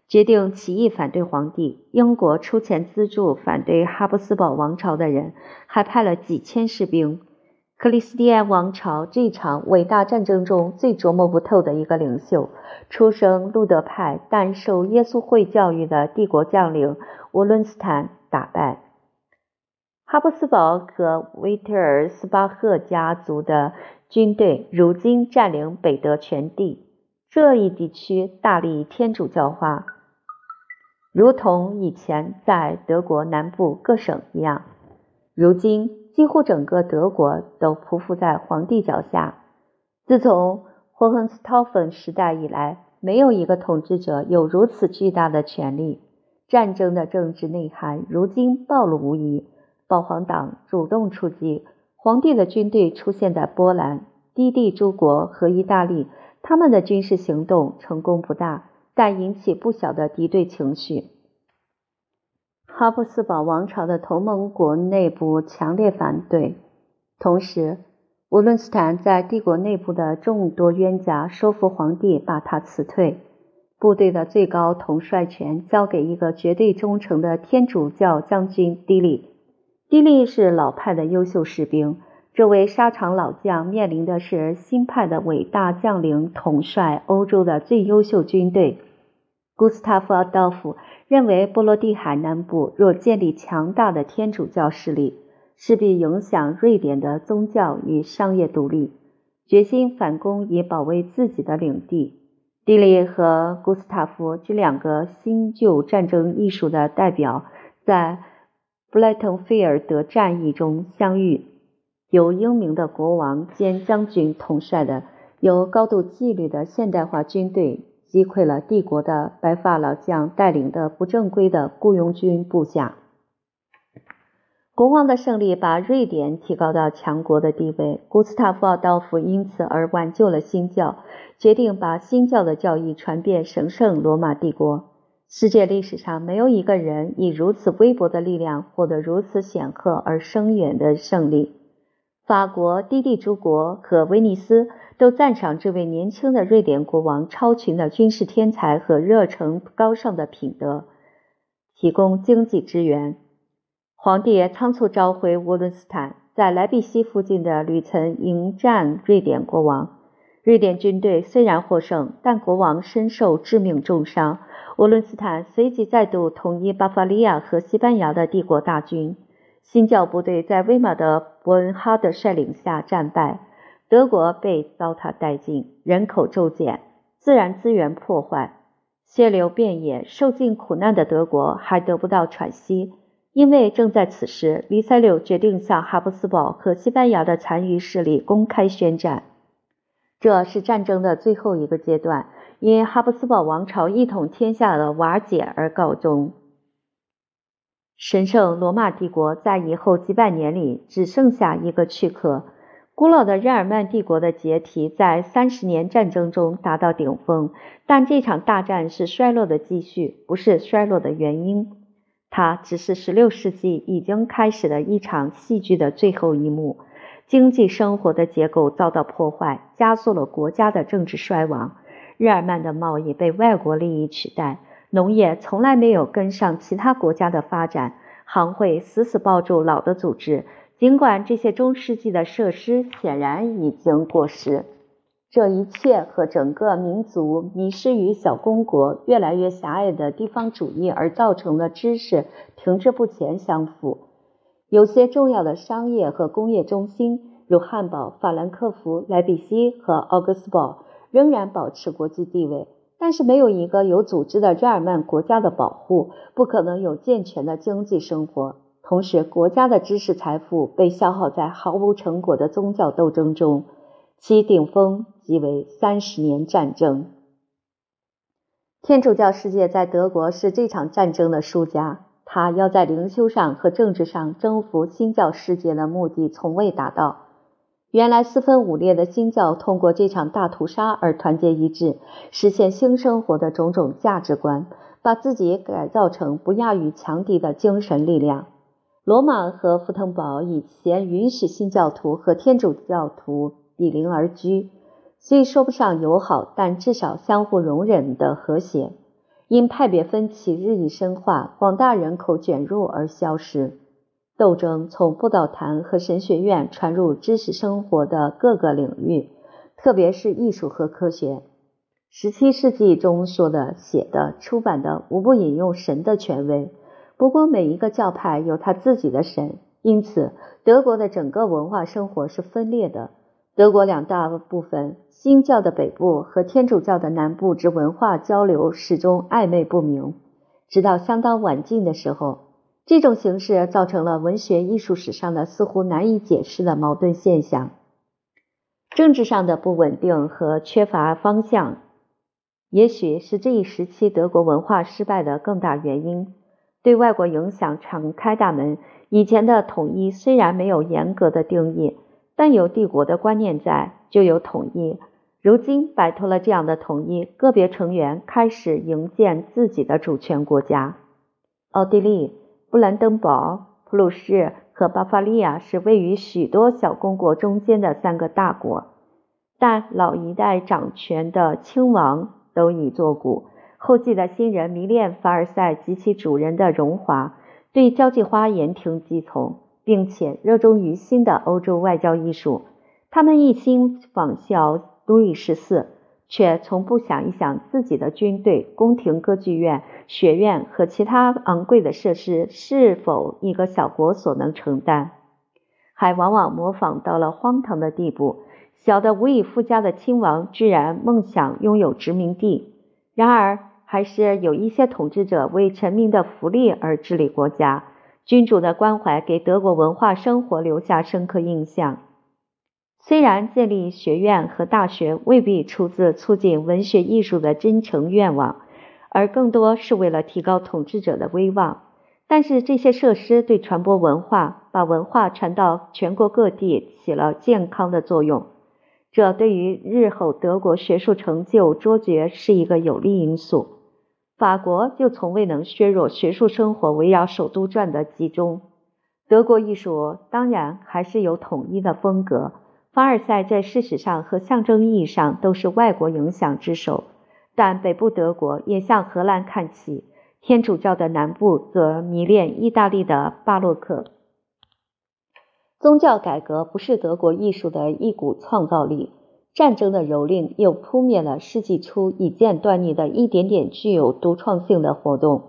决定起义反对皇帝。英国出钱资助反对哈布斯堡王朝的人，还派了几千士兵。克里斯蒂安王朝这场伟大战争中最琢磨不透的一个领袖，出生路德派但受耶稣会教育的帝国将领沃伦斯坦打败。哈布斯堡和维特尔斯巴赫家族的军队如今占领北德全地，这一地区大力天主教化，如同以前在德国南部各省一样。如今。几乎整个德国都匍匐在皇帝脚下。自从霍亨斯陶芬时代以来，没有一个统治者有如此巨大的权力。战争的政治内涵如今暴露无遗。保皇党主动出击，皇帝的军队出现在波兰、低地诸国和意大利。他们的军事行动成功不大，但引起不小的敌对情绪。哈布斯堡王朝的同盟国内部强烈反对，同时，乌伦斯坦在帝国内部的众多冤家说服皇帝把他辞退，部队的最高统帅权交给一个绝对忠诚的天主教将军迪利。迪利是老派的优秀士兵，这位沙场老将面临的是新派的伟大将领统帅欧洲的最优秀军队。古斯塔夫·阿道夫认为，波罗的海南部若建立强大的天主教势力，势必影响瑞典的宗教与商业独立，决心反攻以保卫自己的领地。蒂利和古斯塔夫这两个新旧战争艺术的代表，在布莱滕菲尔德战役中相遇。由英明的国王兼将军统帅的、有高度纪律的现代化军队。击溃了帝国的白发老将带领的不正规的雇佣军部下。国王的胜利把瑞典提高到强国的地位。古斯塔夫·奥道夫因此而挽救了新教，决定把新教的教义传遍神圣罗马帝国。世界历史上没有一个人以如此微薄的力量获得如此显赫而深远的胜利。法国、低地诸国和威尼斯。都赞赏这位年轻的瑞典国王超群的军事天才和热诚高尚的品德，提供经济支援。皇帝仓促召回沃伦斯坦，在莱比锡附近的旅程迎战瑞典国王。瑞典军队虽然获胜，但国王身受致命重伤。沃伦斯坦随即再度统一巴伐利亚和西班牙的帝国大军。新教部队在威马的伯恩哈德率领下战败。德国被糟蹋殆尽，人口骤减，自然资源破坏，血流遍野，受尽苦难的德国还得不到喘息。因为正在此时，黎塞留决定向哈布斯堡和西班牙的残余势力公开宣战。这是战争的最后一个阶段，因哈布斯堡王朝一统天下的瓦解而告终。神圣罗马帝国在以后几百年里只剩下一个躯壳。古老的日耳曼帝国的解体在三十年战争中达到顶峰，但这场大战是衰落的继续，不是衰落的原因。它只是十六世纪已经开始的一场戏剧的最后一幕。经济生活的结构遭到破坏，加速了国家的政治衰亡。日耳曼的贸易被外国利益取代，农业从来没有跟上其他国家的发展，行会死死抱住老的组织。尽管这些中世纪的设施显然已经过时，这一切和整个民族迷失于小公国、越来越狭隘的地方主义而造成的知识停滞不前相符。有些重要的商业和工业中心，如汉堡、法兰克福、莱比锡和奥格斯堡，仍然保持国际地位，但是没有一个有组织的日耳曼国家的保护，不可能有健全的经济生活。同时，国家的知识财富被消耗在毫无成果的宗教斗争中，其顶峰即为三十年战争。天主教世界在德国是这场战争的输家，他要在灵修上和政治上征服新教世界的目的从未达到。原来四分五裂的新教通过这场大屠杀而团结一致，实现新生活的种种价值观，把自己改造成不亚于强敌的精神力量。罗马和福腾堡以前允许新教徒和天主教徒比邻而居，虽说不上友好，但至少相互容忍的和谐。因派别分歧日益深化，广大人口卷入而消失。斗争从布道坛和神学院传入知识生活的各个领域，特别是艺术和科学。十七世纪中说的、写的、出版的，无不引用神的权威。不过，每一个教派有他自己的神，因此德国的整个文化生活是分裂的。德国两大部分，新教的北部和天主教的南部之文化交流始终暧昧不明，直到相当晚近的时候，这种形式造成了文学艺术史上的似乎难以解释的矛盾现象：政治上的不稳定和缺乏方向。也许是这一时期德国文化失败的更大原因。对外国影响敞开大门。以前的统一虽然没有严格的定义，但有帝国的观念在，就有统一。如今摆脱了这样的统一，个别成员开始营建自己的主权国家。奥地利、布兰登堡、普鲁士和巴伐利亚是位于许多小公国中间的三个大国，但老一代掌权的亲王。都已作古，后继的新人迷恋凡尔赛及其主人的荣华，对交际花言听计从，并且热衷于新的欧洲外交艺术。他们一心仿效路易十四，却从不想一想自己的军队、宫廷、歌剧院、学院和其他昂贵的设施是否一个小国所能承担，还往往模仿到了荒唐的地步。小的无以复加的亲王居然梦想拥有殖民地，然而还是有一些统治者为臣民的福利而治理国家。君主的关怀给德国文化生活留下深刻印象。虽然建立学院和大学未必出自促进文学艺术的真诚愿望，而更多是为了提高统治者的威望，但是这些设施对传播文化、把文化传到全国各地起了健康的作用。这对于日后德国学术成就卓绝是一个有利因素。法国就从未能削弱学术生活围绕首都转的集中。德国艺术当然还是有统一的风格。凡尔赛在事实上和象征意义上都是外国影响之首，但北部德国也向荷兰看齐，天主教的南部则迷恋意大利的巴洛克。宗教改革不是德国艺术的一股创造力，战争的蹂躏又扑灭了世纪初已见端倪的一点点具有独创性的活动。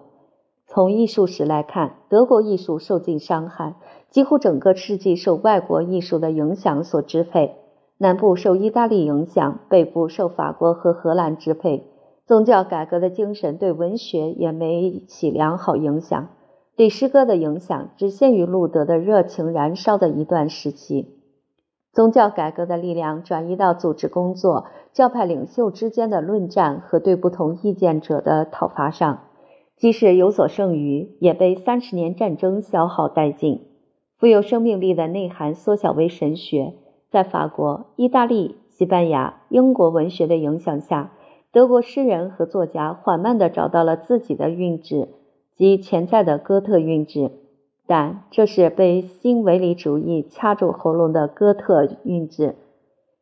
从艺术史来看，德国艺术受尽伤害，几乎整个世纪受外国艺术的影响所支配。南部受意大利影响，北部受法国和荷兰支配。宗教改革的精神对文学也没起良好影响。对诗歌的影响只限于路德的热情燃烧的一段时期。宗教改革的力量转移到组织工作、教派领袖之间的论战和对不同意见者的讨伐上，即使有所剩余，也被三十年战争消耗殆尽。富有生命力的内涵缩小为神学。在法国、意大利、西班牙、英国文学的影响下，德国诗人和作家缓慢地找到了自己的韵致。及潜在的哥特韵致，但这是被新唯理主义掐住喉咙的哥特韵致。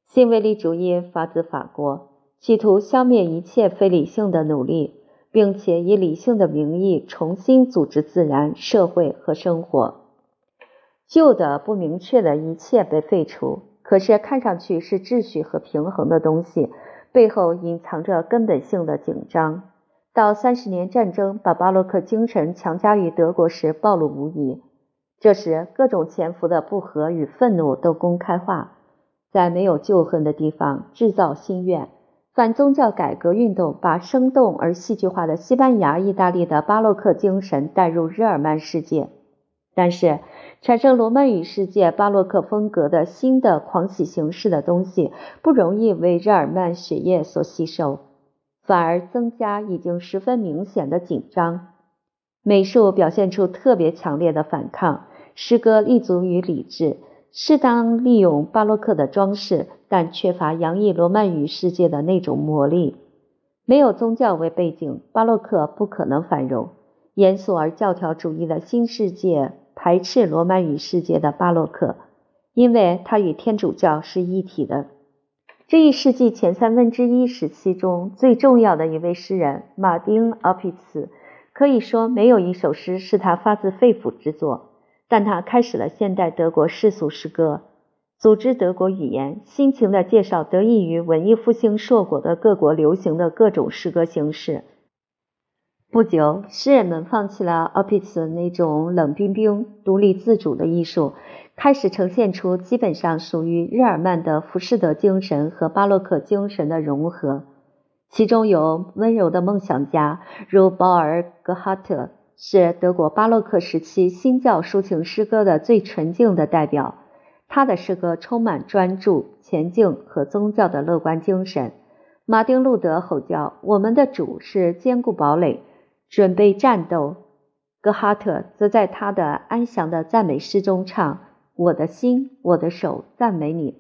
新唯理主义发自法国，企图消灭一切非理性的努力，并且以理性的名义重新组织自然、社会和生活。旧的不明确的一切被废除，可是看上去是秩序和平衡的东西，背后隐藏着根本性的紧张。到三十年战争把巴洛克精神强加于德国时暴露无遗，这时各种潜伏的不和与愤怒都公开化，在没有旧恨的地方制造心愿。反宗教改革运动把生动而戏剧化的西班牙、意大利的巴洛克精神带入日耳曼世界，但是产生罗曼语世界巴洛克风格的新的狂喜形式的东西不容易为日耳曼血液所吸收。反而增加已经十分明显的紧张。美术表现出特别强烈的反抗，诗歌立足于理智，适当利用巴洛克的装饰，但缺乏洋溢罗曼语世界的那种魔力。没有宗教为背景，巴洛克不可能繁荣。严肃而教条主义的新世界排斥罗曼语世界的巴洛克，因为它与天主教是一体的。这一世纪前三分之一时期中最重要的一位诗人马丁·奥皮茨，可以说没有一首诗是他发自肺腑之作。但他开始了现代德国世俗诗歌，组织德国语言，辛勤地介绍得益于文艺复兴硕果的各国流行的各种诗歌形式。不久，诗人们放弃了奥皮茨那种冷冰冰、独立自主的艺术。开始呈现出基本上属于日耳曼的浮士德精神和巴洛克精神的融合，其中有温柔的梦想家，如保尔·格哈特，是德国巴洛克时期新教抒情诗歌的最纯净的代表。他的诗歌充满专注、前进和宗教的乐观精神。马丁·路德吼叫：“我们的主是坚固堡垒，准备战斗。”格哈特则在他的安详的赞美诗中唱。我的心，我的手，赞美你。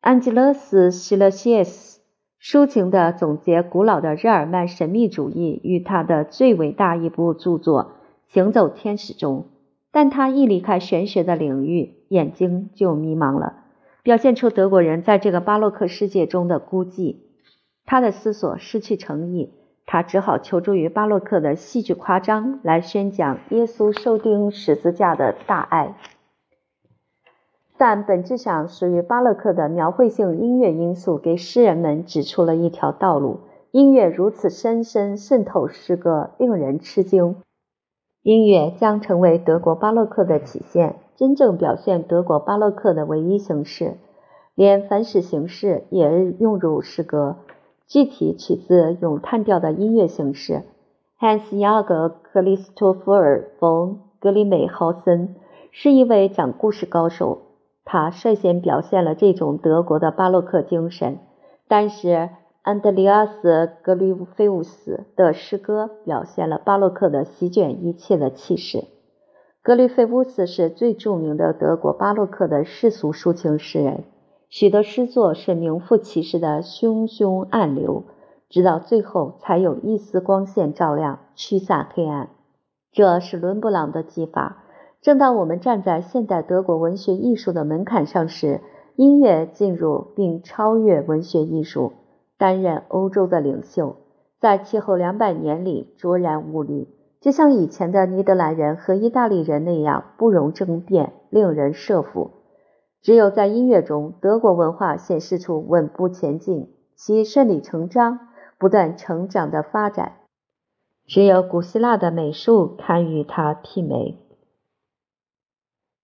安吉勒斯·希勒谢斯抒情地总结古老的日耳曼神秘主义与他的最伟大一部著作《行走天使》中，但他一离开玄学的领域，眼睛就迷茫了，表现出德国人在这个巴洛克世界中的孤寂。他的思索失去诚意，他只好求助于巴洛克的戏剧夸张来宣讲耶稣受钉十字架的大爱。但本质上属于巴洛克的描绘性音乐因素，给诗人们指出了一条道路。音乐如此深深渗透诗歌，令人吃惊。音乐将成为德国巴洛克的体现，真正表现德国巴洛克的唯一形式。连反史形式也用入诗歌，具体取自咏叹调的音乐形式。Hans Jager Christopher von g l i m e h a u s e n 是一位讲故事高手。他率先表现了这种德国的巴洛克精神，但是安德烈亚斯·格吕菲乌斯的诗歌表现了巴洛克的席卷一切的气势。格吕菲乌斯是最著名的德国巴洛克的世俗抒情诗人，许多诗作是名副其实的汹汹暗流，直到最后才有一丝光线照亮，驱散黑暗。这是伦勃朗的技法。正当我们站在现代德国文学艺术的门槛上时，音乐进入并超越文学艺术，担任欧洲的领袖，在其后两百年里卓然无力，就像以前的尼德兰人和意大利人那样不容争辩，令人慑服。只有在音乐中，德国文化显示出稳步前进、其顺理成章、不断成长的发展。只有古希腊的美术堪与它媲美。